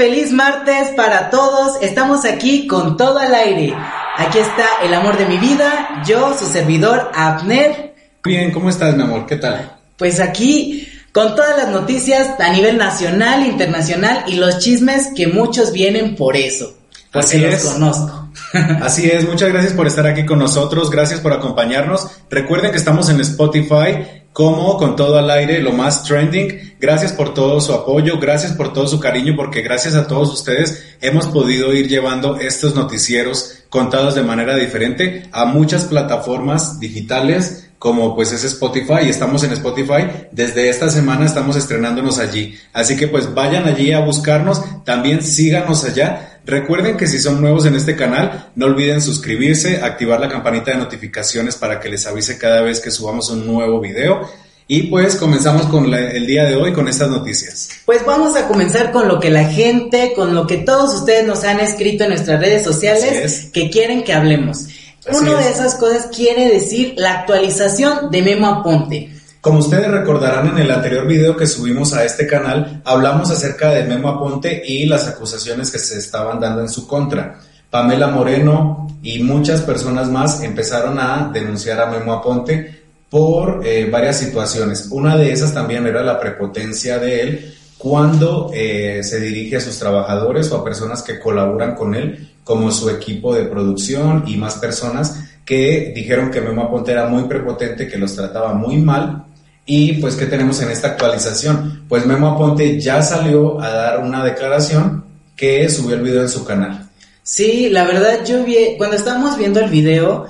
feliz martes para todos. Estamos aquí con todo al aire. Aquí está el amor de mi vida, yo, su servidor, Abner. Bien, ¿cómo estás, mi amor? ¿Qué tal? Pues aquí con todas las noticias a nivel nacional, internacional y los chismes que muchos vienen por eso. Porque Así los es. conozco. Así es, muchas gracias por estar aquí con nosotros, gracias por acompañarnos. Recuerden que estamos en Spotify como con todo al aire, lo más trending. Gracias por todo su apoyo, gracias por todo su cariño, porque gracias a todos ustedes hemos podido ir llevando estos noticieros contados de manera diferente a muchas plataformas digitales como pues es Spotify estamos en Spotify. Desde esta semana estamos estrenándonos allí. Así que pues vayan allí a buscarnos, también síganos allá. Recuerden que si son nuevos en este canal, no olviden suscribirse, activar la campanita de notificaciones para que les avise cada vez que subamos un nuevo video. Y pues comenzamos con la- el día de hoy con estas noticias. Pues vamos a comenzar con lo que la gente, con lo que todos ustedes nos han escrito en nuestras redes sociales es. que quieren que hablemos. Así Una de es. esas cosas quiere decir la actualización de Memo Aponte. Como ustedes recordarán en el anterior video que subimos a este canal, hablamos acerca de Memo Aponte y las acusaciones que se estaban dando en su contra. Pamela Moreno y muchas personas más empezaron a denunciar a Memo Aponte por eh, varias situaciones. Una de esas también era la prepotencia de él cuando eh, se dirige a sus trabajadores o a personas que colaboran con él, como su equipo de producción y más personas que dijeron que Memo Aponte era muy prepotente, que los trataba muy mal. Y pues, ¿qué tenemos en esta actualización? Pues Memo Aponte ya salió a dar una declaración que subió el video en su canal. Sí, la verdad yo vi, cuando estábamos viendo el video,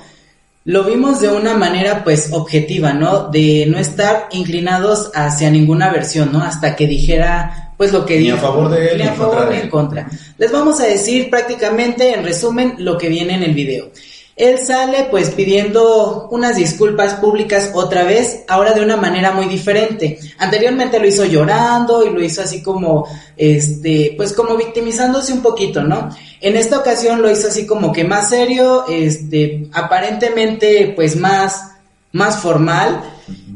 lo vimos de una manera pues objetiva, ¿no? De no estar inclinados hacia ninguna versión, ¿no? Hasta que dijera pues lo que Ni a dijo. favor de él, ni ni a favor de ni en contra. Les vamos a decir prácticamente en resumen lo que viene en el video. Él sale pues pidiendo unas disculpas públicas otra vez, ahora de una manera muy diferente. Anteriormente lo hizo llorando y lo hizo así como, este, pues como victimizándose un poquito, ¿no? En esta ocasión lo hizo así como que más serio, este, aparentemente pues más, más formal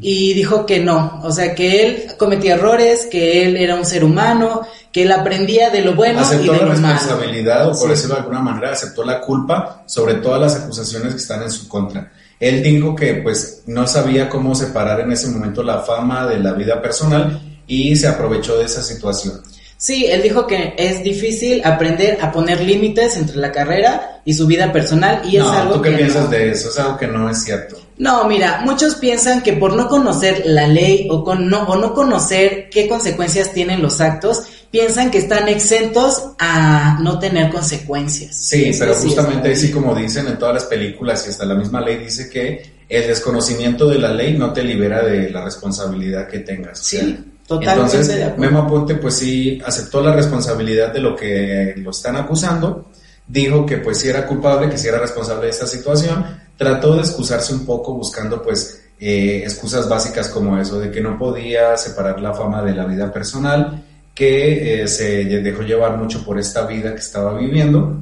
y dijo que no, o sea que él cometía errores, que él era un ser humano, que él aprendía de lo bueno y de la lo malo. responsabilidad, o por Sí. decirlo de alguna manera, aceptó la culpa sobre todas las acusaciones que están en su contra. Él dijo que pues no sabía cómo separar en ese momento la fama de la vida personal y se aprovechó de esa situación. Sí, él dijo que es difícil aprender a poner límites entre la carrera y su vida personal y es no, algo ¿tú qué que piensas no. de eso? Es algo que no es cierto. No, mira, muchos piensan que por no conocer la ley o, con no, o no conocer qué consecuencias tienen los actos, piensan que están exentos a no tener consecuencias. Sí, pero sí es justamente así como dicen en todas las películas y hasta la misma ley dice que el desconocimiento de la ley no te libera de la responsabilidad que tengas. o Sí, sea, totalmente Entonces. Memo Aponte pues sí aceptó la responsabilidad de lo que lo están acusando, dijo que pues sí era culpable, que sí era responsable de esta situación, trató de excusarse un poco buscando pues eh, excusas básicas como eso, de que no podía separar la fama de la vida personal, que eh, se dejó llevar mucho por esta vida que estaba viviendo.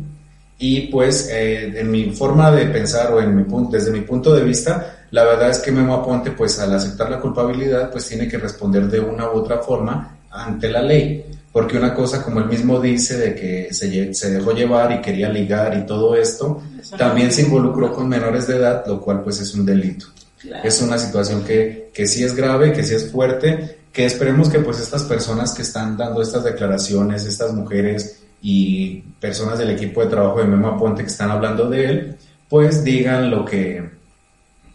Y pues eh, en mi forma de pensar o en mi punto, desde mi punto de vista, la verdad es que Memo Aponte pues al aceptar la culpabilidad pues tiene que responder de una u otra forma ante la ley. Porque una cosa, como él mismo dice, de que se, se dejó llevar y quería ligar y todo esto, también se involucró con menores de edad, lo cual pues es un delito. Claro. Es una situación que, que sí es grave, que sí es fuerte, que esperemos que pues estas personas que están dando estas declaraciones, estas mujeres y personas del equipo de trabajo de Memo Aponte que están hablando de él, pues digan lo que,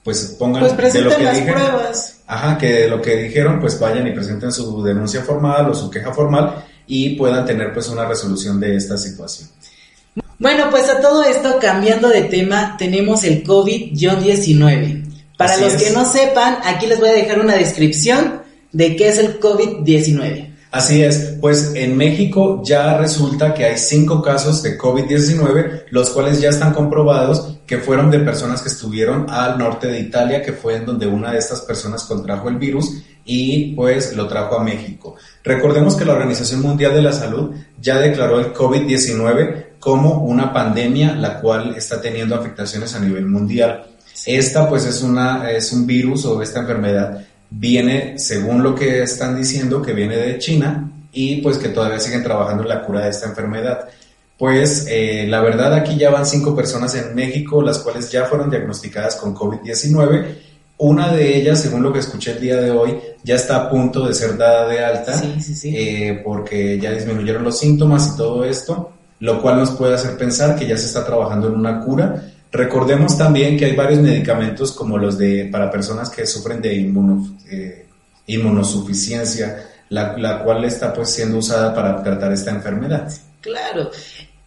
pues pongan Pues de lo presenten que las dijeron. pruebas. Ajá, que de lo que dijeron, pues vayan y presenten su denuncia formal o su queja formal y puedan tener pues una resolución de esta situación. Bueno, pues a todo esto, cambiando de tema, tenemos el COVID-19. Para Así los es. que no sepan, aquí les voy a dejar una descripción de qué es el COVID-19. Así es, pues en México ya resulta que hay cinco casos de COVID-19, los cuales ya están comprobados que fueron de personas que estuvieron al norte de Italia, que fue en donde una de estas personas contrajo el virus y pues lo trajo a México. Recordemos que la Organización Mundial de la Salud ya declaró el COVID-19 como una pandemia, la cual está teniendo afectaciones a nivel mundial. Esta pues es, una, es un virus o esta enfermedad viene, según lo que están diciendo, que viene de China y pues que todavía siguen trabajando en la cura de esta enfermedad. Pues eh, la verdad aquí ya van cinco personas en México, las cuales ya fueron diagnosticadas con COVID-19. Una de ellas, según lo que escuché el día de hoy, ya está a punto de ser dada de alta Sí, sí, sí. eh, porque ya disminuyeron los síntomas y todo esto, lo cual nos puede hacer pensar que ya se está trabajando en una cura. Recordemos también que hay varios medicamentos como los de para personas que sufren de inmuno- eh, inmunosuficiencia, la, la cual está pues siendo usada para tratar esta enfermedad. Claro.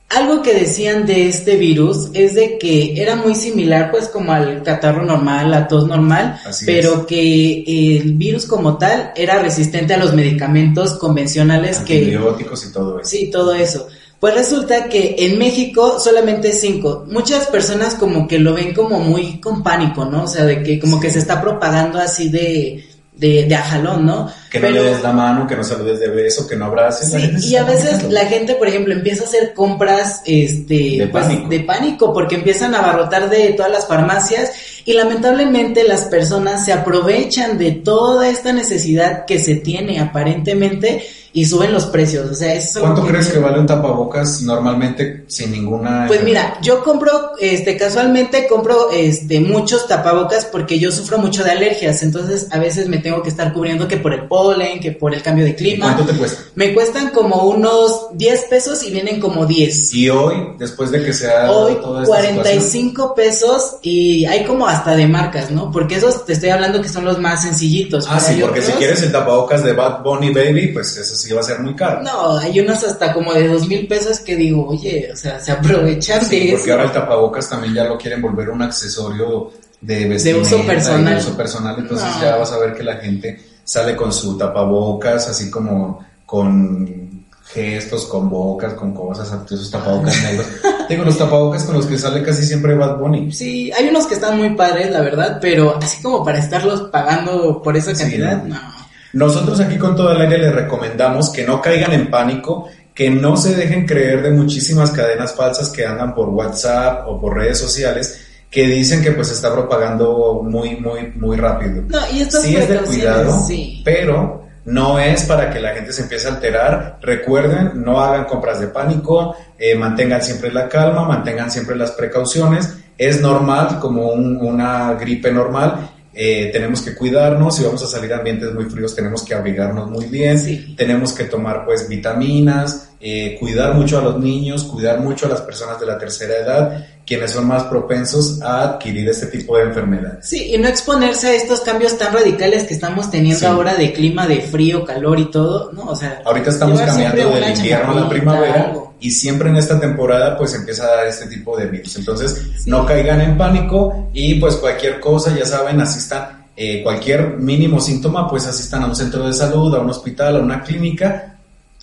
Algo que decían de este virus es de que era muy similar pues como al catarro normal, la tos normal, Así pero que el virus como tal era resistente a los medicamentos convencionales que... Antibióticos y todo eso. Sí, todo eso. Pues resulta que en México solamente cinco. Muchas personas como que lo ven como muy con pánico, ¿no? O sea, de que como que se está propagando así de, de, de a jalón, ¿no? Que no le des la mano, que no saludes de beso, que no abraces. Sí, y a veces la gente, por ejemplo, empieza a hacer compras este, De pues, pánico. de pánico porque empiezan a abarrotar de todas las farmacias y lamentablemente las personas se aprovechan de toda esta necesidad que se tiene aparentemente y suben los precios. O sea, eso es ¿Cuánto crees que vale un tapabocas normalmente sin ninguna... Pues mira, yo compro, este, casualmente compro, este, muchos tapabocas porque yo sufro mucho de alergias, entonces a veces me tengo que estar cubriendo que por el polen, que por el cambio de ¿Y clima. ¿Cuánto te cuesta? Me cuestan como unos 10 pesos y vienen como 10. Y hoy, después de que se ha Hoy toda esta situación, 45 pesos y hay como hasta de marcas, ¿no? Porque esos te estoy hablando que son los más sencillitos. Ah, sí, porque si otros- quieres el tapabocas de Bad Bunny Baby, pues va a ser muy caro. No, hay unos hasta como de dos mil pesos que digo, oye, o sea, se aprovechan Sí, de porque eso. ahora el tapabocas también ya lo quieren volver un accesorio de vestimenta uso personal. de uso personal, entonces No. ya vas a ver que la gente sale con su tapabocas, así como con gestos, con bocas, con cosas, esos tapabocas negros. Digo, los tapabocas con los que sale casi siempre Bad Bunny. Sí, hay unos que están muy padres, la verdad, pero así como para estarlos pagando por esa Sí, cantidad, ¿no? no. Nosotros aquí con todo el aire les recomendamos que no caigan en pánico, que no se dejen creer de muchísimas cadenas falsas que andan por WhatsApp o por redes sociales que dicen que pues se está propagando muy, muy, muy rápido. No, y estas Sí es de cuidado, sí. pero no es para que la gente se empiece a alterar. Recuerden, no hagan compras de pánico, eh, mantengan siempre la calma, mantengan siempre las precauciones. Es normal, como un- una gripe normal. Eh, tenemos que cuidarnos, si vamos a salir a ambientes muy fríos tenemos que abrigarnos muy bien, Sí. tenemos que tomar pues vitaminas, eh, cuidar mucho a los niños, cuidar mucho a las personas de la tercera edad, quienes son más propensos a adquirir este tipo de enfermedades. Sí, y no exponerse a estos cambios tan radicales que estamos teniendo Sí. ahora de clima, de frío, calor y todo, ¿no? O sea, Ahorita estamos cambiando del invierno a la primavera algo. y siempre en esta temporada pues empieza a dar este tipo de virus. Entonces no caigan en pánico y pues cualquier cosa, ya saben, asistan, eh, cualquier mínimo síntoma pues asistan a un centro de salud, a un hospital, a una clínica,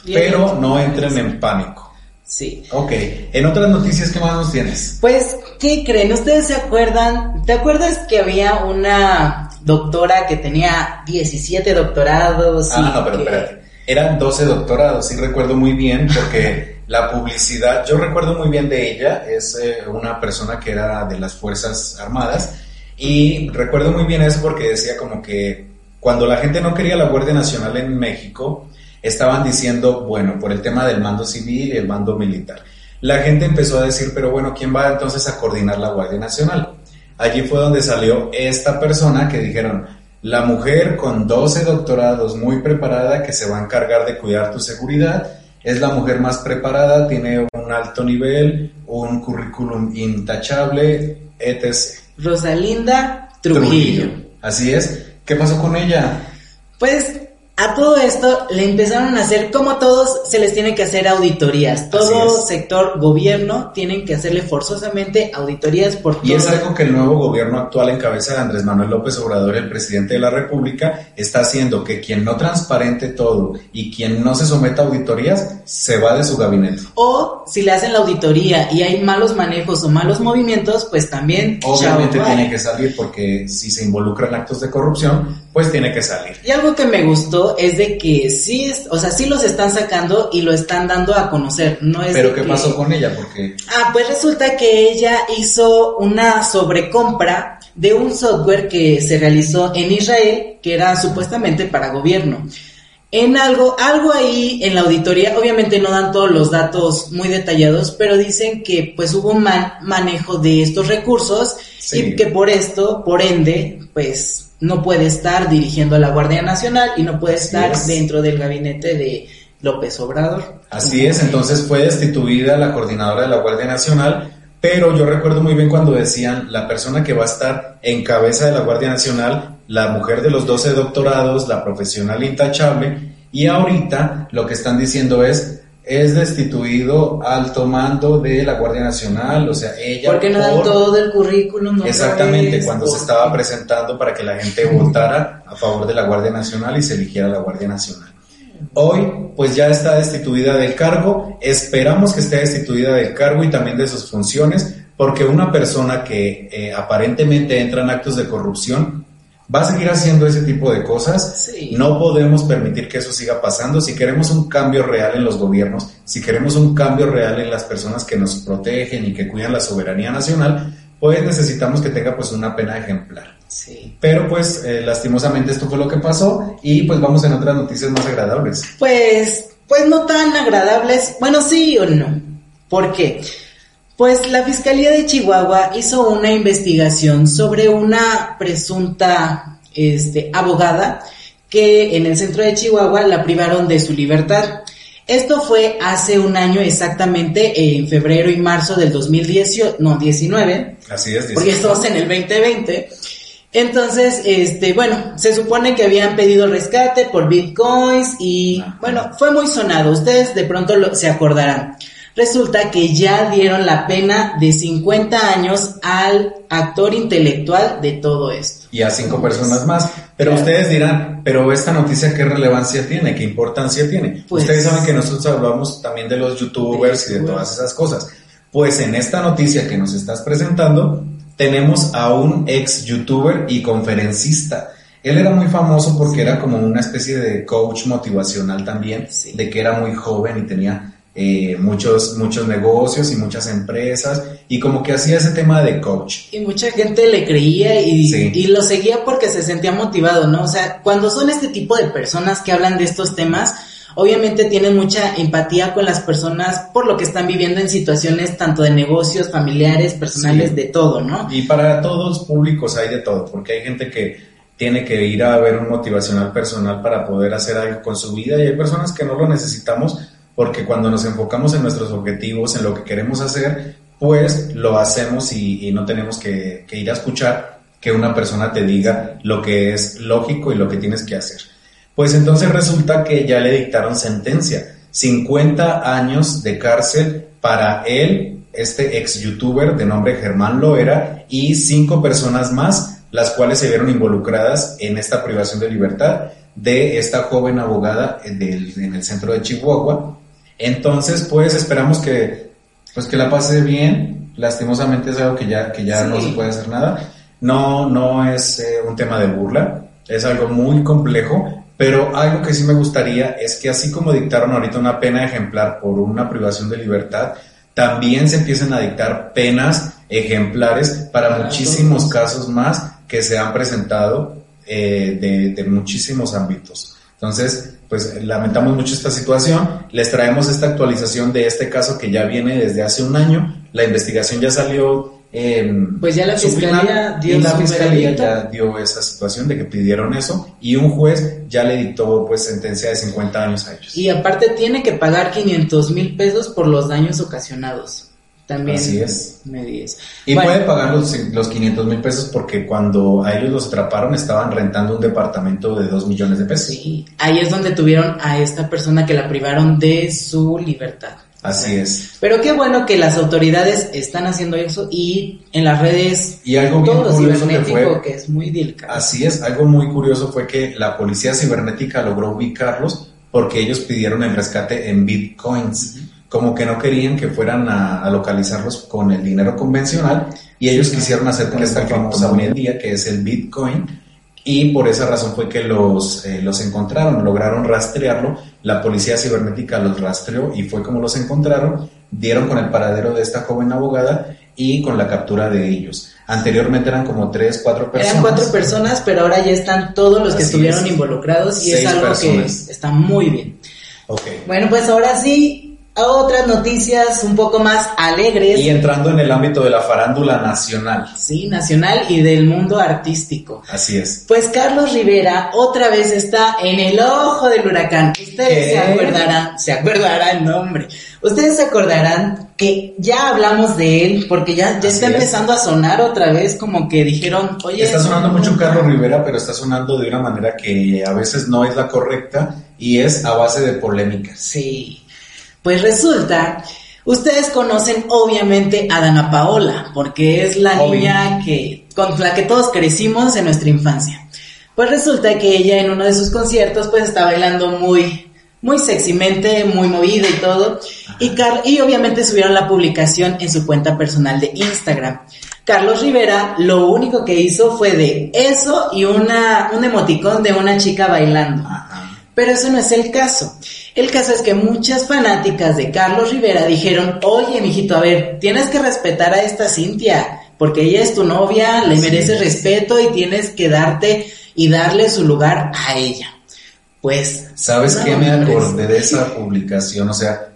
pero no entren en pánico. Sí. Ok, en otras noticias, ¿qué más nos tienes? Pues, ¿qué creen? ¿Ustedes se acuerdan? ¿Te acuerdas que había una doctora que tenía 17 doctorados? Ah, no, pero que- espérate. Eran 12 doctorados, sí recuerdo muy bien, porque la publicidad, yo recuerdo muy bien de ella, es eh, una persona que era de las Fuerzas Armadas, y recuerdo muy bien eso porque decía como que cuando la gente no quería la Guardia Nacional en México, estaban diciendo, bueno, por el tema del mando civil y el mando militar. La gente empezó a decir, pero bueno, ¿quién va entonces a coordinar la Guardia Nacional? Allí fue donde salió esta persona que dijeron, la mujer con 12 doctorados muy preparada que se va a encargar de cuidar tu seguridad, es la mujer más preparada, tiene un alto nivel, un currículum intachable, etc. Rosalinda Trujillo. Así es. ¿Qué pasó con ella? Pues a todo esto le empezaron a hacer, como a todos, se les tiene que hacer auditorías. Todo sector gobierno tienen que hacerle forzosamente auditorías por Y es algo que el nuevo gobierno actual en cabeza de Andrés Manuel López Obrador, el presidente de la República, está haciendo que quien no transparente todo y quien no se someta a auditorías se va de su gabinete. O si le hacen la auditoría y hay malos manejos o malos movimientos, pues también. Obviamente tiene que salir porque si se involucra en actos de corrupción, pues tiene que salir. Y algo que me gustó es de que sí, es, o sea, sí los están sacando y lo están dando a conocer. No es Pero ¿qué que- pasó con ella? Porque Ah, pues resulta que ella hizo una sobrecompra de un software que se realizó en Israel, que era supuestamente para gobierno. En algo, algo ahí en la auditoría, obviamente no dan todos los datos muy detallados, pero dicen que pues hubo un mal manejo de estos recursos y que por esto, por ende, pues no puede estar dirigiendo a la Guardia Nacional y no puede estar dentro del gabinete de López Obrador. Así es, entonces fue destituida la coordinadora de la Guardia Nacional, pero yo recuerdo muy bien cuando decían la persona que va a estar en cabeza de la Guardia Nacional la mujer de los 12 doctorados, la profesional intachable, y ahorita lo que están diciendo es, es destituido alto mando de la Guardia Nacional, o sea, ella... Porque no dan todo el currículum. Exactamente, cuando se estaba presentando para que la gente votara a favor de la Guardia Nacional y se eligiera la Guardia Nacional. Hoy, pues ya está destituida del cargo, esperamos que esté destituida del cargo y también de sus funciones, porque una persona que eh, aparentemente entra en actos de corrupción va a seguir haciendo ese tipo de cosas. No podemos permitir que eso siga pasando. Si queremos un cambio real en los gobiernos, si queremos un cambio real en las personas que nos protegen y que cuidan la soberanía nacional, pues necesitamos que tenga pues una pena ejemplar. Sí. Pero pues eh, lastimosamente esto fue lo que pasó y pues vamos en otras noticias más agradables. Pues, pues no tan agradables. Bueno, sí o no. ¿Por qué? Pues la Fiscalía de Chihuahua hizo una investigación sobre una presunta este, abogada que en el centro de Chihuahua la privaron de su libertad. Esto fue hace un año exactamente, en febrero y marzo del 2018, no, 19. Así es, Porque estamos en el 2020. Entonces, este, bueno, se supone que habían pedido rescate por bitcoins y, bueno, fue muy sonado. Ustedes de pronto lo, se acordarán resulta que ya dieron la pena de 50 años al actor intelectual de todo esto. Y a cinco personas más. Pero ustedes dirán, pero esta noticia qué relevancia tiene, qué importancia tiene. Pues ustedes saben que nosotros hablamos también de los youtubers y de todas esas cosas. Pues en esta noticia que nos estás presentando, tenemos a un ex youtuber y conferencista. Él era muy famoso porque era como una especie de coach motivacional también, de que era muy joven y tenía eh, muchos, muchos negocios y muchas empresas y como que hacía ese tema de coach. Y mucha gente le creía y, y lo seguía porque se sentía motivado, ¿no? O sea, cuando son este tipo de personas que hablan de estos temas, obviamente tienen mucha empatía con las personas por lo que están viviendo en situaciones tanto de negocios, familiares, personales, de todo, ¿no? Y para todos públicos hay de todo, porque hay gente que tiene que ir a ver un motivacional personal para poder hacer algo con su vida y hay personas que no lo necesitamos porque cuando nos enfocamos en nuestros objetivos, en lo que queremos hacer, pues lo hacemos y, no tenemos que, ir a escuchar que una persona te diga lo que es lógico y lo que tienes que hacer. Pues entonces resulta que ya le dictaron sentencia, 50 años de cárcel para él, este ex youtuber de nombre Germán Loera, y cinco personas más, las cuales se vieron involucradas en esta privación de libertad de esta joven abogada en el centro de Chihuahua, entonces, pues esperamos que, pues que la pase bien. Lastimosamente es algo que ya, que ya no se puede hacer nada. No, no es eh, un tema de burla, es algo muy complejo, pero algo que sí me gustaría es que así como dictaron ahorita una pena ejemplar por una privación de libertad, también se empiecen a dictar penas ejemplares para muchísimos casos más que se han presentado eh, de, de muchísimos ámbitos. Entonces, pues lamentamos mucho esta situación. Les traemos esta actualización de este caso que ya viene desde hace un año. La investigación ya salió. pues ya la fiscalía dio la fiscalía ya dio esa situación de que pidieron eso y un juez ya le dictó pues sentencia de 50 años a ellos. Y aparte tiene que pagar 500 mil pesos por los daños ocasionados. También Así es. me Y puede pagar los, los 500 mil pesos porque cuando a ellos los atraparon estaban rentando un departamento de 2 millones de pesos. Sí, ahí es donde tuvieron a esta persona que la privaron de su libertad. Así es. Pero qué bueno que las autoridades están haciendo eso y en las redes y algo bien curioso que, fue, que es muy delicado. Así es, algo muy curioso fue que la policía cibernética logró ubicarlos porque ellos pidieron el rescate en bitcoins como que no querían que fueran a, localizarlos con el dinero convencional y ellos quisieron hacer con esta famosa hoy en día que es el Bitcoin y por esa razón fue que los, eh, los encontraron, lograron rastrearlo, la policía cibernética los rastreó y fue como los encontraron, dieron con el paradero de esta joven abogada y con la captura de ellos. Anteriormente eran como tres, cuatro personas. Eran cuatro personas, pero ahora ya están todos los que estuvieron es. involucrados y es algo personas. que está muy bien. Bueno, pues ahora sí, a otras noticias un poco más alegres. Y entrando en el ámbito de la farándula nacional. Sí, nacional y del mundo artístico. Así es. Pues Carlos Rivera otra vez está en el ojo del huracán. Ustedes ¿Qué? se acordarán, se acordarán, no hombre. Ustedes se acordarán que ya hablamos de él porque ya, ya Así está es. empezando a sonar otra vez como que dijeron, oye... Está sonando mucho Carlos Rivera, pero está sonando de una manera que a veces no es la correcta y es a base de polémicas. Sí. Pues resulta, ustedes conocen obviamente a Dana Paola, porque es la Obvio. niña que con la que todos crecimos en nuestra infancia. Pues resulta que ella en uno de sus conciertos pues está bailando muy muy sexymente, muy movida y todo. Y, Car- y obviamente subieron la publicación en su cuenta personal de Instagram. Carlos Rivera lo único que hizo fue de eso y una, un emoticón de una chica bailando. Pero eso no es el caso. El caso es que muchas fanáticas de Carlos Rivera dijeron, oye, mijito, a ver, tienes que respetar a esta Cintia, porque ella es tu novia, le mereces es. respeto y tienes que darte y darle su lugar a ella. Pues... ¿Sabes no, qué me acordé de esa publicación? O sea,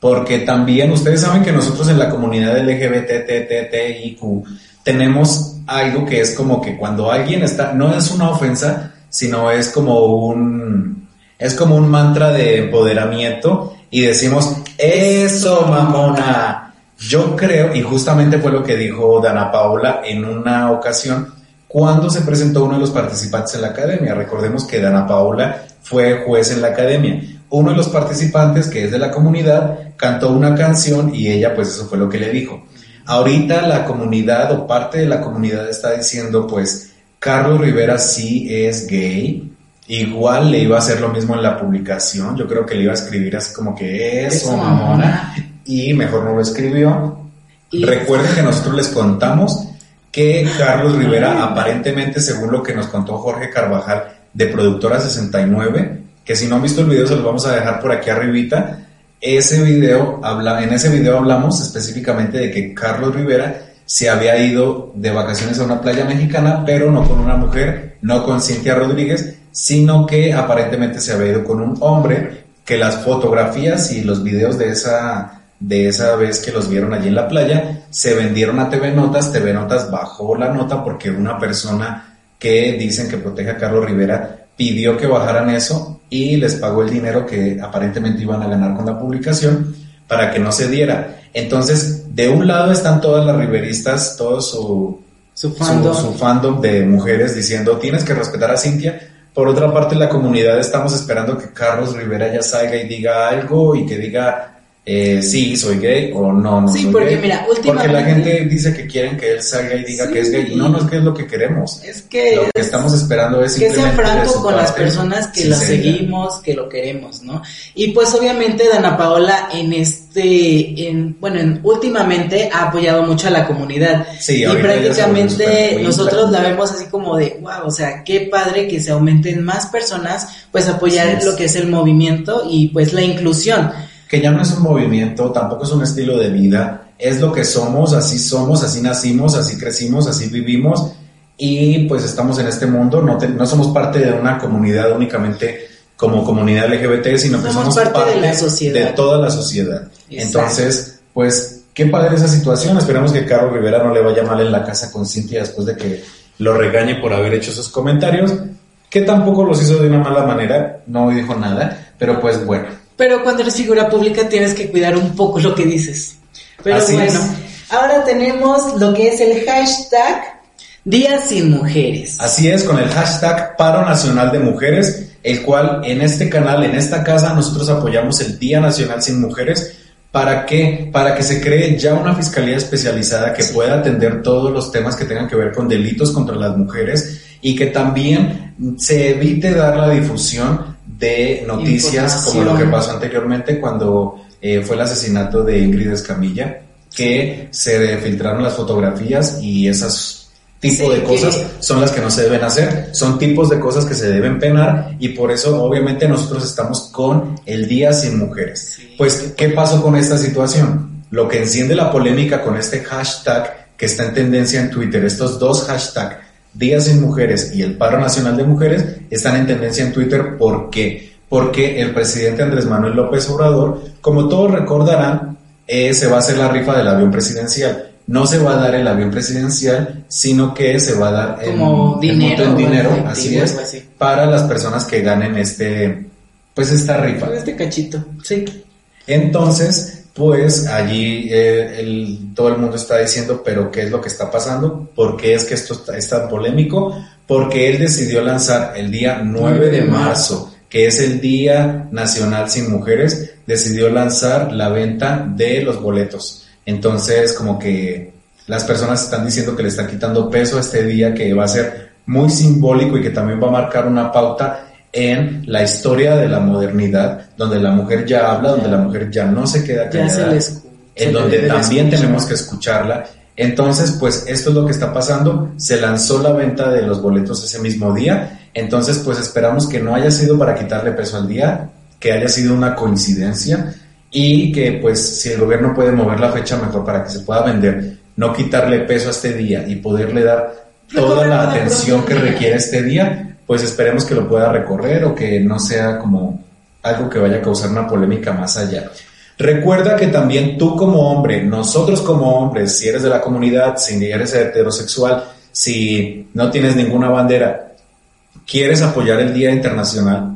porque también ustedes saben que nosotros en la comunidad LGBTTTIQ tenemos algo que es como que cuando alguien está, no es una ofensa, sino es como un, es como un mantra de empoderamiento y decimos, eso mamona. Yo creo, y justamente fue lo que dijo Dana Paola en una ocasión, cuando se presentó uno de los participantes en la academia. Recordemos que Dana Paola fue juez en la academia. Uno de los participantes, que es de la comunidad, cantó una canción y ella, pues eso fue lo que le dijo. Ahorita la comunidad o parte de la comunidad está diciendo, pues, Carlos Rivera sí es gay. Igual le iba a hacer lo mismo en la publicación. Yo creo que le iba a escribir así como que eso, mamona. Y mejor no lo escribió. Y- Recuerden que nosotros les contamos que Carlos Rivera, aparentemente, según lo que nos contó Jorge Carvajal de Productora 69, que si no han visto el video se los vamos a dejar por aquí arribita, ese video habla, en ese video hablamos específicamente de que Carlos Rivera se había ido de vacaciones a una playa mexicana, pero no con una mujer, no con Cintia Rodríguez, sino que aparentemente se había ido con un hombre, que las fotografías y los videos de esa, de esa vez que los vieron allí en la playa se vendieron a TV Notas, TV Notas bajó la nota porque una persona que dicen que protege a Carlos Rivera pidió que bajaran eso y les pagó el dinero que aparentemente iban a ganar con la publicación para que no se diera. Entonces, de un lado están todas las riveristas, todo su, Su su, fandom. su fandom de mujeres diciendo tienes que respetar a Cintia. Por otra parte, la comunidad estamos esperando que Carlos Rivera ya salga y diga algo y que diga eh, sí, soy gay o no, no Sí, soy porque gay. mira, Porque la últimamente- gente dice que quieren que él salga y diga Sí. que es gay. No, no es que es lo que queremos. Es que... Lo que estamos esperando es que sea simplemente de franco con las personas que sinceridad. seguimos, que lo queremos, ¿no? Y pues obviamente Dana Paola en este, en, bueno, en, últimamente ha apoyado mucho a la comunidad. Sí, y prácticamente nosotros la vemos así como de, wow, o sea, qué padre que se aumenten más personas, pues apoyar lo que es el movimiento y pues la inclusión. Que ya no es un movimiento, tampoco es un estilo de vida, es lo que somos, así somos, así nacimos, así crecimos, así vivimos y pues estamos en este mundo, no, te- no somos parte de una comunidad únicamente como comunidad LGBT, sino que Somos parte de la sociedad. de toda la sociedad. Exacto. Entonces, pues, qué padre esa situación, esperemos que Carlos Rivera no le vaya mal en la casa con Cintia después de que lo regañe por haber hecho esos comentarios, que tampoco los hizo de una mala manera, no dijo nada, pero pues bueno. Pero cuando eres figura pública tienes que cuidar un poco lo que dices. Pero Así bueno, es. ahora tenemos lo que es el hashtag Días sin Mujeres. Así es, con el hashtag Paro Nacional de Mujeres, el cual en este canal, en esta casa, nosotros apoyamos el Día Nacional sin Mujeres. ¿Para qué? Para que se cree ya una fiscalía especializada que pueda atender todos los temas que tengan que ver con delitos contra las mujeres y que también se evite dar la difusión de noticias como lo que pasó anteriormente cuando eh, fue el asesinato de Ingrid Escamilla, que se filtraron las fotografías y esas tipo Sí, de cosas que- son las que no se deben hacer, son tipos de cosas que se deben penar y por eso obviamente nosotros estamos con el Día Sin Mujeres. Sí. Pues, ¿qué pasó con esta situación? Lo que enciende la polémica con este hashtag que está en tendencia en Twitter. Estos dos hashtags, Días sin Mujeres y el Paro Nacional de Mujeres, están en tendencia en Twitter. ¿Por qué? Porque el presidente Andrés Manuel López Obrador, como todos recordarán, eh, se va a hacer la rifa del avión presidencial. No se va a dar el avión presidencial, sino que se va a dar Como dinero, dinero, así es, así. para las personas que ganen este, pues esta rifa. Este cachito, sí. Entonces, pues allí eh, el- todo el mundo está diciendo, pero ¿qué es lo que está pasando? ¿Por qué es que esto está- es tan polémico? Porque él decidió lanzar el día 9 de marzo, que es el Día Nacional Sin Mujeres, decidió lanzar la venta de los boletos. Entonces, como que las personas están diciendo que le están quitando peso a este día que va a ser muy simbólico y que también va a marcar una pauta en la historia de la modernidad, donde la mujer ya habla, donde la mujer ya no se queda Ya callada, les se en donde también tenemos que escucharla. Entonces, pues esto es lo que está pasando. Se lanzó la venta de los boletos ese mismo día. Entonces, pues esperamos que no haya sido para quitarle peso al día, que haya sido una coincidencia y que pues si el gobierno puede mover la fecha mejor para que se pueda vender, no quitarle peso a este día y poderle dar toda la atención que requiere este día, pues esperemos que lo pueda recorrer o que no sea como algo que vaya a causar una polémica más allá. Recuerda que también tú como hombre, nosotros como hombres, si eres de la comunidad, si eres heterosexual, si no tienes ninguna bandera, quieres apoyar el Día Internacional,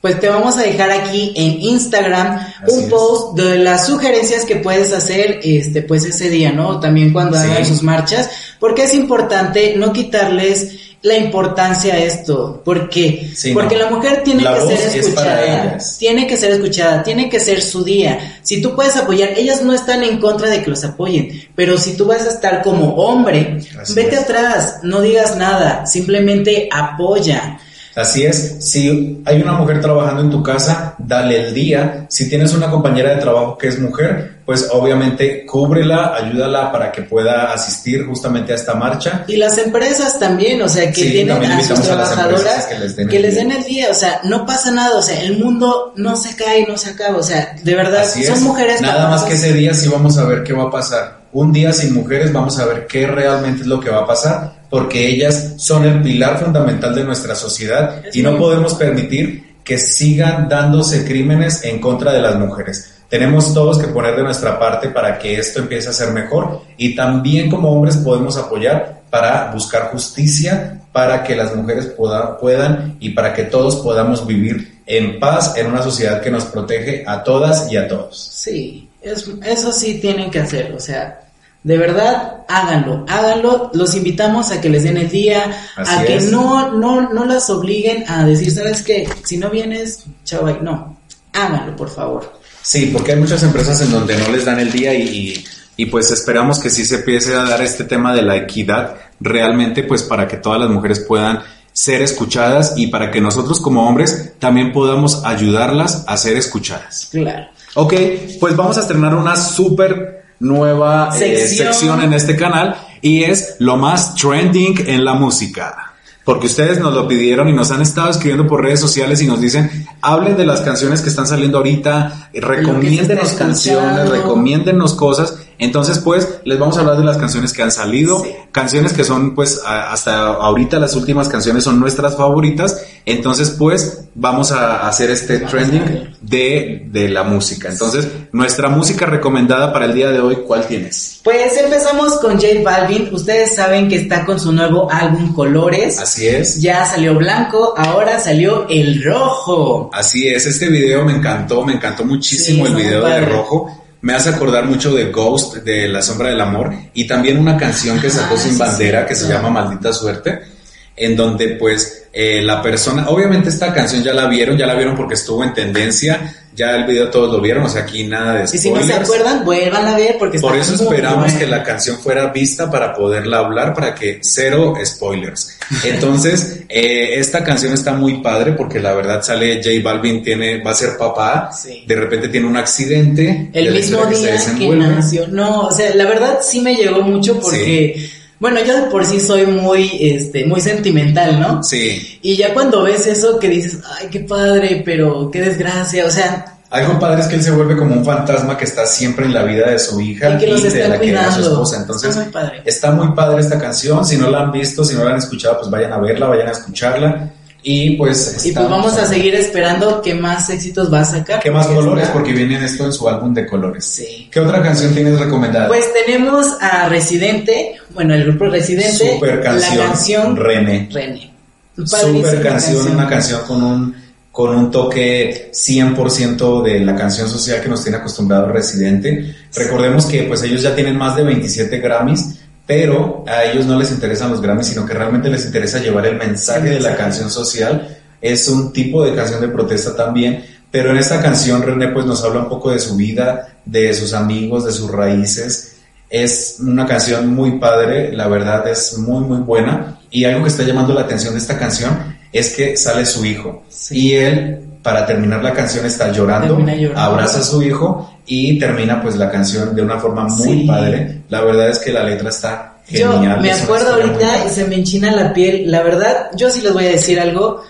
Pues te vamos a dejar aquí en Instagram Así un es. post de las sugerencias que puedes hacer este pues ese día, ¿no? También cuando Sí. hagan sus marchas, porque es importante no quitarles la importancia a esto, porque Sí, porque no. la mujer tiene La que ser escuchada, tiene que ser escuchada, tiene que ser su día. Si tú puedes apoyar, ellas no están en contra de que los apoyen, pero si tú vas a estar como hombre, Así vete es. atrás, no digas nada, simplemente apoya. Así es, si hay una mujer trabajando en tu casa, dale el día. Si tienes una compañera de trabajo que es mujer, pues obviamente cúbrela, ayúdala para que pueda asistir justamente a esta marcha. Y las empresas también, o sea, que Sí, tienen a sus a trabajadoras que les den que el les día. den el día, o sea, no pasa nada, o sea, el mundo no se cae, no se acaba, o sea, de verdad, Así son es. mujeres Nada más que ese día sí vamos a ver qué va a pasar. Un día sin mujeres vamos a ver qué realmente es lo que va a pasar, porque ellas son el pilar fundamental de nuestra sociedad Es y no podemos permitir que sigan dándose crímenes en contra de las mujeres. Tenemos todos que poner de nuestra parte para que esto empiece a ser mejor y también como hombres podemos apoyar para buscar justicia, para que las mujeres pueda- puedan y para que todos podamos vivir en paz en una sociedad que nos protege a todas y a todos. Sí, es- eso sí tienen que hacer, o sea, de verdad, háganlo, háganlo, los invitamos a que les den el día, Así a que es. no, no, no las obliguen a decir, ¿sabes qué? Si no vienes, chao, no, háganlo, por favor. Sí, porque hay muchas empresas en donde no les dan el día y, y- y, pues esperamos que sí se empiece a dar este tema de la equidad realmente pues para que todas las mujeres puedan ser escuchadas y para que nosotros como hombres también podamos ayudarlas a ser escuchadas. Claro. Ok, pues vamos a estrenar una súper nueva eh, Sección. sección en este canal y es lo más trending en la música. Porque ustedes nos lo pidieron y nos han estado escribiendo por redes sociales y nos dicen, hablen de las canciones que están saliendo ahorita, eh, recomiéndenos canciones, recomiéndenos cosas. Entonces, pues, les vamos a hablar de las canciones que han salido, Sí. canciones que son, pues, a- hasta ahorita las últimas canciones son nuestras favoritas. Entonces, pues, vamos a hacer este trending de, de la música. Entonces, nuestra música recomendada para el día de hoy, ¿cuál tienes? Pues empezamos con J Balvin. Ustedes saben que está con su nuevo álbum Colores. Así es. Ya salió blanco, ahora salió el rojo. Así es, este video me encantó, me encantó muchísimo Sí, el video de. Rojo. Me hace acordar mucho de Ghost, de La Sombra del Amor, y también una canción que sacó Ah, Sin Bandera que se llama Maldita Suerte, en donde pues eh, la persona, obviamente esta canción ya la vieron, ya la vieron porque estuvo en tendencia, ya el video todos lo vieron, o sea, aquí nada de Y si no se spoilers. acuerdan, vuelvan a ver porque está Por eso esperamos que la canción fuera vista para poderla hablar, para que cero spoilers. Entonces, eh, esta canción está muy padre porque la verdad sale J Balvin tiene, va a ser papá, Sí. de repente tiene un accidente, El mismo día que desenvuelve. nació. No, o sea, la verdad sí me llegó mucho porque, bueno, yo de por sí soy muy, este, muy sentimental, ¿no? Sí, Y ya cuando ves eso que dices, ay, qué padre, pero qué desgracia, o sea, algo padre es que él se vuelve como un fantasma que está siempre en la vida de su hija Y que los de la que era su esposa. Entonces, Está muy padre. está muy padre esta canción. Si no la han visto, si no la han escuchado, pues vayan a verla, vayan a escucharla. Y pues, Y pues vamos a seguir esperando qué más éxitos va a sacar. ¿Qué más colores? Porque viene esto en su álbum de colores. Sí. ¿Qué otra canción tienes recomendada? Pues tenemos a Residente, bueno, el grupo Residente. Super canción, La canción René. René. Super canción, una canción con un, con un toque 100% de la canción social que nos tiene acostumbrado Residente. Recordemos que pues ellos ya tienen más de 27 Grammys, pero a ellos no les interesan los Grammys, sino que realmente les interesa llevar el mensaje de la canción social. Es un tipo de canción de protesta también, pero en esta canción René pues nos habla un poco de su vida, de sus amigos, de sus raíces. Es una canción muy padre, la verdad es muy muy buena y algo que está llamando la atención de esta canción es que sale su hijo Sí. y él para terminar la canción está llorando, llorando. abraza a su hijo y termina pues la canción de una forma muy Sí. padre. La verdad es que la letra está Yo genial. me es una acuerdo ahorita y se me enchina la piel. La verdad, yo sí les voy a decir algo.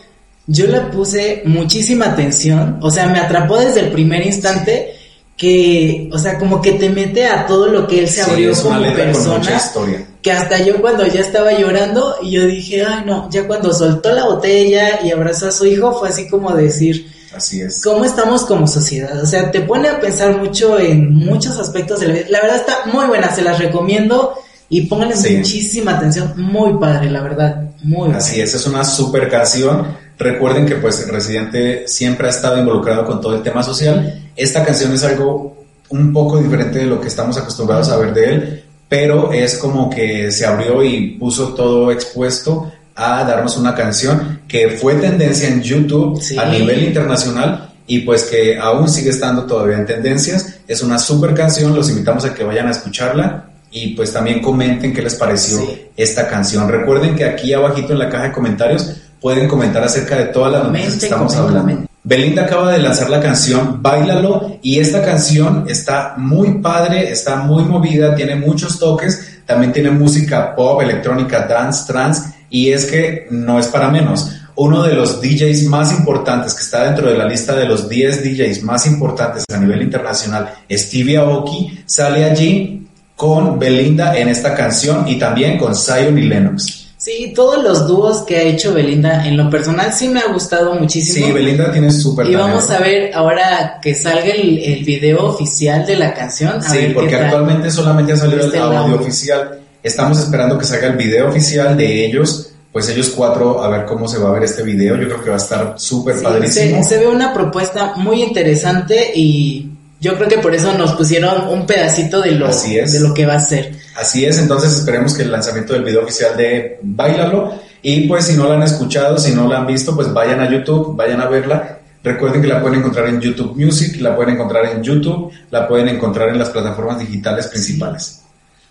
Yo le puse muchísima atención. O sea, me atrapó desde el primer instante que, o sea, como que te mete a todo lo que él se Sí, abrió es una como letra con mucha persona. historia. Que hasta yo cuando ya estaba llorando y yo dije, ay no, ya cuando soltó la botella y abrazó a su hijo fue así como decir, Así es. cómo estamos como sociedad. O sea, te pone a pensar mucho en muchos aspectos de la vida. La verdad está muy buena, se las recomiendo y pónganle Sí. muchísima atención. Muy padre, la verdad. Muy Así es, es una super canción. Recuerden que pues Residente siempre ha estado involucrado con todo el tema social. Esta canción es algo un poco diferente de lo que estamos acostumbrados a ver de él, pero es como que se abrió y puso todo expuesto a darnos una canción que fue tendencia en YouTube Sí. a nivel internacional y pues que aún sigue estando todavía en tendencias. Es una super canción, los invitamos a que vayan a escucharla y pues también comenten qué les pareció Sí. esta canción. Recuerden que aquí abajito en la caja de comentarios pueden comentar acerca de todas las noticias que estamos hablando. Belinda acaba de lanzar la canción Bailalo y esta canción está muy padre, está muy movida, tiene muchos toques, también tiene música pop, electrónica, dance, trance y es que no es para menos. Uno de los DJs más importantes que está dentro de la lista de los 10 DJs más importantes a nivel internacional, Stevie Aoki, sale allí con Belinda en esta canción y también con Zion y Lennox. Sí, todos los dúos que ha hecho Belinda en lo personal sí me ha gustado muchísimo. Sí, Belinda tiene súper y vamos a ver ahora que salga el, el video oficial de la canción. A Sí, ver porque actualmente solamente ha salido el Este audio audio. oficial. Estamos esperando que salga el video oficial de ellos. Pues ellos cuatro, a ver cómo se va a ver este video. Yo creo que va a estar súper Sí, padrísimo. se, se ve una propuesta muy interesante y yo creo que por eso nos pusieron un pedacito de lo, Así es. de lo que va a ser. Así es, entonces esperemos que el lanzamiento del video oficial de Bailalo. Y pues si no la han escuchado, si no la han visto, pues vayan a YouTube, vayan a verla. Recuerden que la pueden encontrar en YouTube Music, la pueden encontrar en YouTube, la pueden encontrar en las plataformas digitales principales.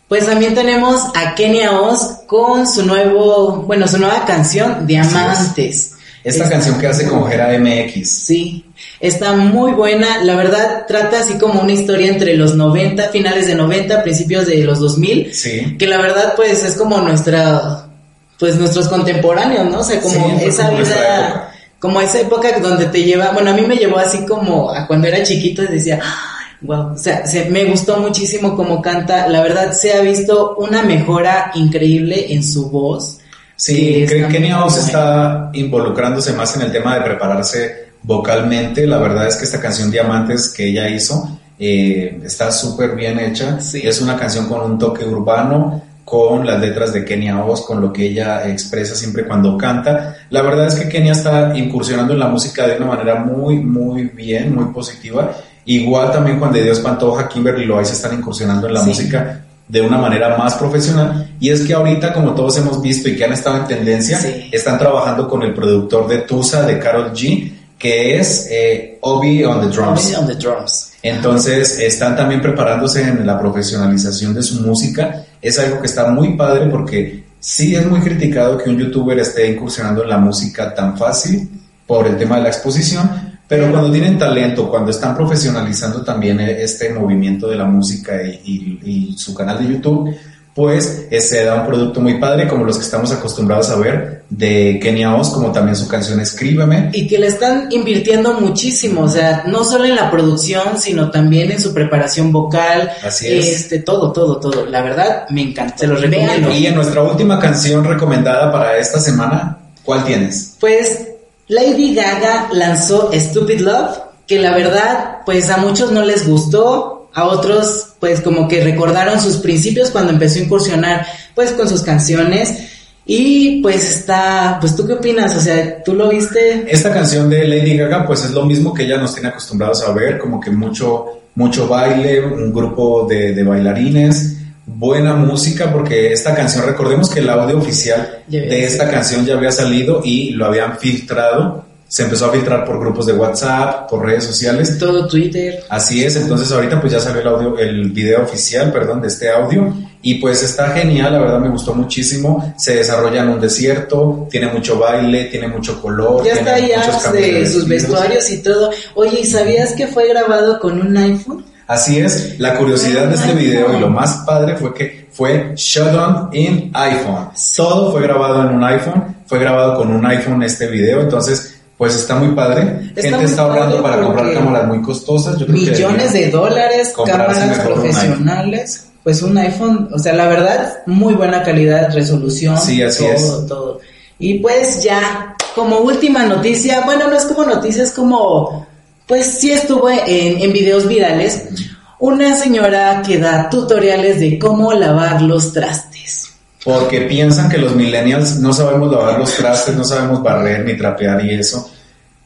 Pues también tenemos a Kenia Oz con su nuevo, bueno, su nueva canción, Diamantes. Esta Está- canción que hace con Gera MX. Sí, está muy buena. La verdad, trata así como una historia entre los 90, finales de 90, principios de los 2000. Sí. Que la verdad, pues es como nuestra, pues nuestros contemporáneos, ¿no? O sea, como Sí, esa como vida, época. como esa época donde te lleva, bueno, a mí me llevó así como a cuando era chiquito y decía, wow, o sea, se- me gustó muchísimo cómo canta. La verdad, se ha visto una mejora increíble en su voz. Sí, está que está involucrándose más en el tema de prepararse vocalmente. La verdad es que esta canción Diamantes que ella hizo eh, está súper bien hecha. Sí. Es una canción con un toque urbano, con las letras de Kenia Oz, con lo que ella expresa siempre cuando canta. La verdad es que Kenia está incursionando en la música de una manera muy, muy bien, muy positiva. Igual también Juan de Dios Pantoja, Kimberly Loaiza están incursionando en la Sí. música de una manera más profesional. Y es que ahorita, como todos hemos visto y que han estado en tendencia, Sí. están trabajando con el productor de Tusa, de Carol G, que es eh, Obi on the Drums. On the drums. Entonces, están también preparándose en la profesionalización de su música. Es algo que está muy padre porque sí es muy criticado que un youtuber esté incursionando en la música tan fácil por el tema de la exposición, pero cuando tienen talento, cuando están profesionalizando también este movimiento de la música y, y- y su canal de YouTube, pues eh, se da un producto muy padre como los que estamos acostumbrados a ver de Kenia Oz, como también su canción Escríbeme. Y que le están invirtiendo muchísimo, o sea, no solo en la producción, sino también en su preparación vocal. Así es. Este, todo, todo, todo. La verdad, me encanta. Se los recomiendo. Y en nuestra última canción recomendada para esta semana, ¿cuál tienes? Pues Lady Gaga lanzó Stupid Love, que la verdad, pues a muchos no les gustó, a otros pues como que recordaron sus principios cuando empezó a incursionar pues con sus canciones. Y pues está, pues tú qué opinas, o sea, tú lo viste. Esta canción de Lady Gaga pues es lo mismo que ella nos tiene acostumbrados a ver, como que mucho, mucho baile, un grupo de, de bailarines, buena música, porque esta canción, recordemos que el audio oficial de esta canción ya había salido y lo habían filtrado se empezó a filtrar por grupos de WhatsApp, por redes sociales. Todo Twitter. Así es, entonces ahorita pues ya salió el audio, el video oficial, perdón, de este audio y pues está genial, la verdad me gustó muchísimo. Se desarrolla en un desierto, tiene mucho baile, tiene mucho color. Ya está ya de sus vestuarios y todo. Oye, ¿y sabías que fue grabado con un iPhone? Así es, la curiosidad de este video y lo más padre fue que fue shot on in iPhone. Todo fue grabado en un iPhone, fue grabado con un iPhone este video, entonces pues está muy padre. Gente está ahorrando para comprar cámaras muy costosas. Yo creo millones de dólares, cámaras profesionales. pues un iPhone, o sea, la verdad, muy buena calidad, resolución. Sí, así todo, es. Todo. Y pues ya, como última noticia, bueno, no es como noticia, es como, pues sí estuvo en, en videos virales, una señora que da tutoriales de cómo lavar los trastes porque piensan que los millennials no sabemos lavar los trastes, no sabemos barrer ni trapear y eso.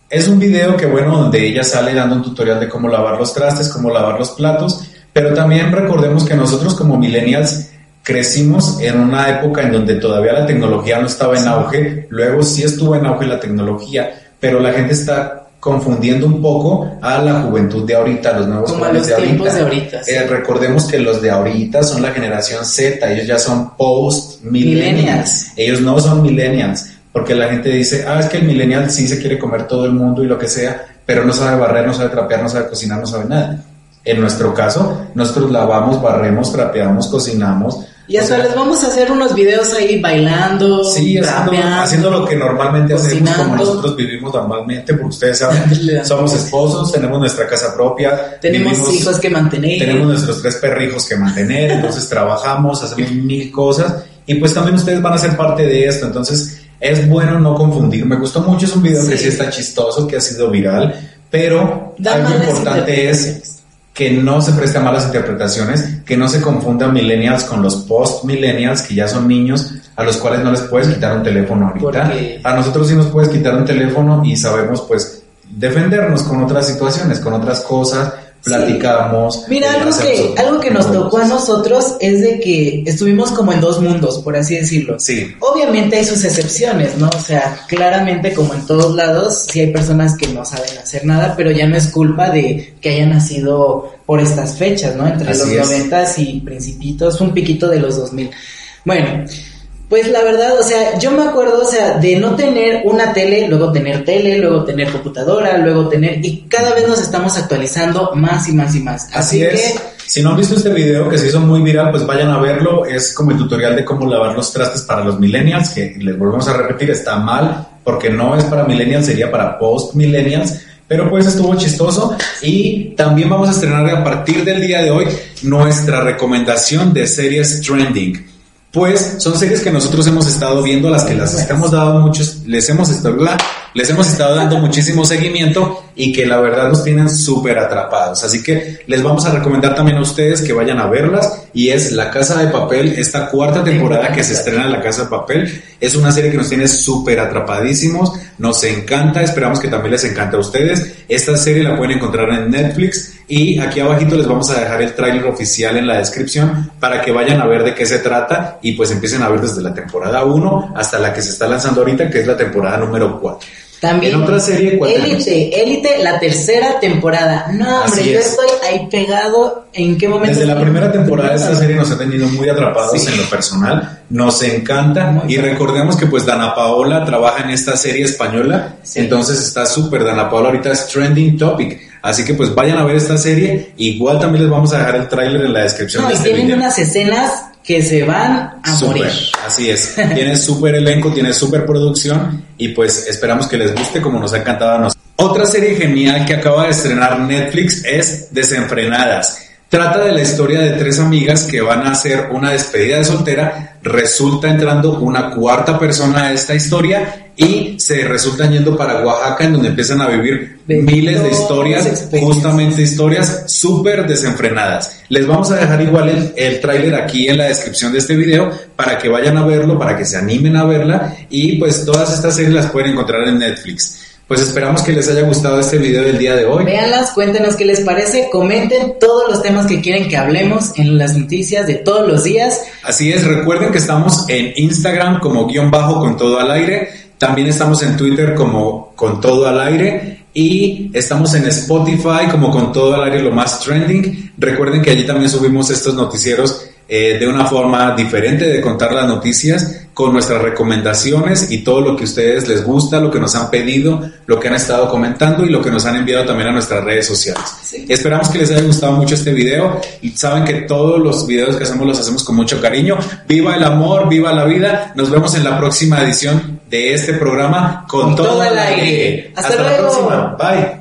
Es un video que, bueno, donde ella sale dando un tutorial de cómo lavar los trastes, cómo lavar los platos, pero también recordemos que nosotros como millennials crecimos en una época en donde todavía la tecnología no estaba en auge, luego sí estuvo en auge la tecnología, pero la gente está confundiendo un poco a la juventud de ahorita, los nuevos jóvenes de ahorita. Eh, recordemos que los de ahorita son la generación Z, ellos ya son post millennials. Ellos no son millennials, porque la gente dice, ah, es que el millennial sí se quiere comer todo el mundo y lo que sea, pero no sabe barrer, no sabe trapear, no sabe cocinar, no sabe nada. En nuestro caso, nosotros lavamos, barremos, trapeamos, cocinamos, y hasta les vamos a hacer unos videos ahí bailando, sí, haciendo, lo que normalmente hacemos, como nosotros vivimos normalmente, porque ustedes saben, somos esposos, tenemos nuestra casa propia, tenemos hijos que mantener, tenemos nuestros tres perrijos que mantener, entonces trabajamos, hacemos mil cosas, y pues también ustedes van a ser parte de esto, entonces es bueno no confundir. Me gustó mucho, es un video que sí. está chistoso, que ha sido viral, pero algo importante es que no se preste a malas interpretaciones, que no se confundan millennials con los post-millennials, que ya son niños, a los cuales no les puedes quitar un teléfono ahorita. A nosotros sí nos puedes quitar un teléfono y sabemos pues defendernos con otras situaciones, con otras cosas, platicamos. Mira, eh, algo que, algo que nos tocó a nosotros es de que estuvimos como en dos mundos, por así decirlo. Sí. Obviamente hay sus excepciones, ¿no? O sea, claramente como en todos lados, sí hay personas que no saben hacer nada, pero ya no es culpa de que hayan nacido por estas fechas, ¿no? Entre los noventas y principitos, un piquito de los dos mil. Bueno, pues la verdad, o sea, yo me acuerdo, o sea, de no tener una tele, luego tener tele, luego tener computadora, luego tener, y cada vez nos estamos actualizando más y más y más. Así, es. Si no han visto este video que se hizo muy viral, pues vayan a verlo. Es como el tutorial de cómo lavar los trastes para los millennials, que les volvemos a repetir, está mal, porque no es para millennials, sería para post millennials. Pero pues estuvo chistoso y también vamos a estrenar a partir del día de hoy nuestra recomendación de series trending pues son series que nosotros hemos estado viendo, las que las estamos dando muchos, les hemos estado, les hemos estado dando muchísimo seguimiento y que la verdad nos tienen súper atrapados. Así que les vamos a recomendar también a ustedes que vayan a verlas y es La Casa de Papel, esta cuarta temporada que se estrena en La Casa de Papel. Es una serie que nos tiene súper atrapadísimos, nos encanta, esperamos que también les encante a ustedes. Esta serie la pueden encontrar en Netflix y aquí abajito les vamos a dejar el tráiler oficial en la descripción para que vayan a ver de qué se trata y pues empiecen a ver desde la temporada 1 hasta la que se está lanzando ahorita, que es la temporada número 4. También. En otra serie, Élite, Élite, la tercera temporada. No, hombre, yo estoy ahí pegado. ¿En qué momento? Desde la primera temporada esta serie nos ha tenido muy atrapados en lo personal. Nos encanta. y recordemos que pues Dana Paola trabaja en esta serie española. Entonces está súper. Dana Paola ahorita es trending topic. Así que pues vayan a ver esta serie. Igual también les vamos a dejar el tráiler en la descripción no, de y este tienen unas escenas que se van a morir. Así es. Tiene súper elenco, tiene súper producción y pues esperamos que les guste como nos ha encantado a nosotros. Otra serie genial que acaba de estrenar Netflix es Desenfrenadas. Trata de la historia de tres amigas que van a hacer una despedida de soltera. Resulta entrando una cuarta persona a esta historia y se resultan yendo para Oaxaca en donde empiezan a vivir miles de historias, justamente historias súper desenfrenadas. Les vamos a dejar igual el, el tráiler aquí en la descripción de este video para que vayan a verlo, para que se animen a verla y pues todas estas series las pueden encontrar en Netflix. Pues esperamos que les haya gustado este video del día de hoy. Véanlas, cuéntenos qué les parece, comenten todos los temas que quieren que hablemos en las noticias de todos los días. Así es, recuerden que estamos en Instagram como guion bajo con todo al aire, también estamos en Twitter como con todo al aire y estamos en Spotify como con todo al aire lo más trending. Recuerden que allí también subimos estos noticieros eh, de una forma diferente de contar las noticias con nuestras recomendaciones y todo lo que a ustedes les gusta, lo que nos han pedido, lo que han estado comentando y lo que nos han enviado también a nuestras redes sociales. Esperamos que les haya gustado mucho este video. Y saben que todos los videos que hacemos los hacemos con mucho cariño. Viva el amor, viva la vida. Nos vemos en la próxima edición de este programa con, todo, el aire. Hasta, luego. la próxima. Bye.